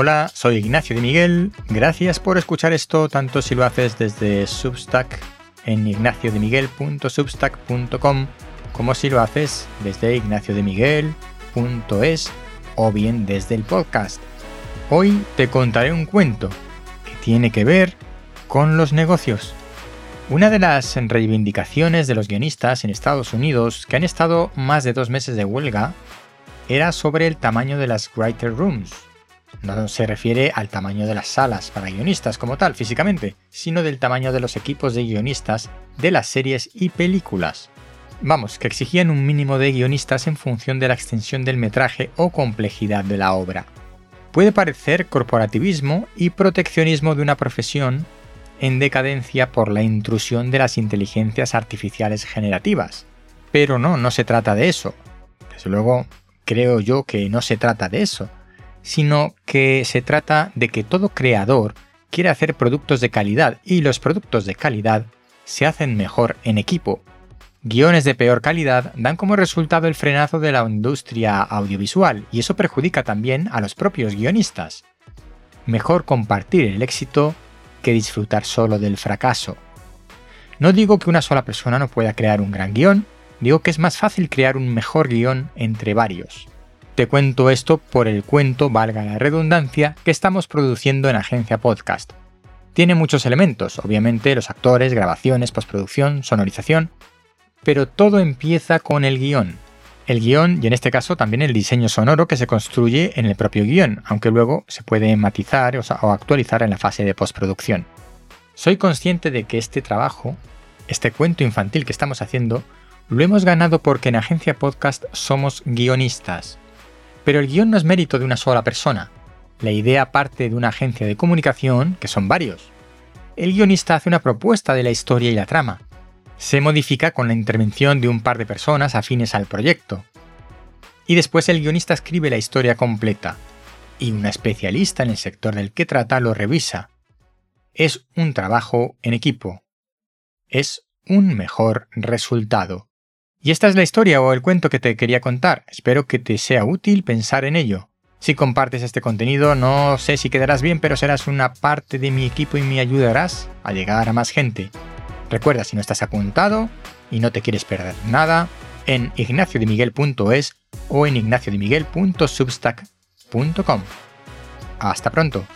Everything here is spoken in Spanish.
Hola, soy Ignacio de Miguel. Gracias por escuchar esto, tanto si lo haces desde Substack en ignaciodemiguel.substack.com como si lo haces desde ignaciodemiguel.es o bien desde el podcast. Hoy te contaré un cuento que tiene que ver con los negocios. Una de las reivindicaciones de los guionistas en Estados Unidos que han estado más de dos meses de huelga era sobre el tamaño de las writer rooms. No se refiere al tamaño de las salas para guionistas como tal físicamente, sino del tamaño de los equipos de guionistas de las series y películas. Vamos, que exigían un mínimo de guionistas en función de la extensión del metraje o complejidad de la obra. Puede parecer corporativismo y proteccionismo de una profesión en decadencia por la intrusión de las inteligencias artificiales generativas. Pero no, no se trata de eso. Desde luego, creo yo que no se trata de eso, sino que se trata de que todo creador quiere hacer productos de calidad y los productos de calidad se hacen mejor en equipo. Guiones de peor calidad dan como resultado el frenazo de la industria audiovisual y eso perjudica también a los propios guionistas. Mejor compartir el éxito que disfrutar solo del fracaso. No digo que una sola persona no pueda crear un gran guion, digo que es más fácil crear un mejor guion entre varios. Te cuento esto por el cuento, valga la redundancia, que estamos produciendo en Agencia Podcast. Tiene muchos elementos, obviamente los actores, grabaciones, postproducción, sonorización, pero todo empieza con el guion. El guion y en este caso también el diseño sonoro que se construye en el propio guion, aunque luego se puede matizar o actualizar en la fase de postproducción. Soy consciente de que este trabajo, este cuento infantil que estamos haciendo, lo hemos ganado porque en Agencia Podcast somos guionistas. Pero el guion no es mérito de una sola persona. La idea parte de una agencia de comunicación, que son varios. El guionista hace una propuesta de la historia y la trama. Se modifica con la intervención de un par de personas afines al proyecto. Y después el guionista escribe la historia completa. Y una especialista en el sector del que trata lo revisa. Es un trabajo en equipo. Es un mejor resultado. Y esta es la historia o el cuento que te quería contar. Espero que te sea útil pensar en ello. Si compartes este contenido, no sé si quedarás bien, pero serás una parte de mi equipo y me ayudarás a llegar a más gente. Recuerda, si no estás apuntado y no te quieres perder nada, en ignaciodemiguel.es o en ignaciodemiguel.substack.com. Hasta pronto.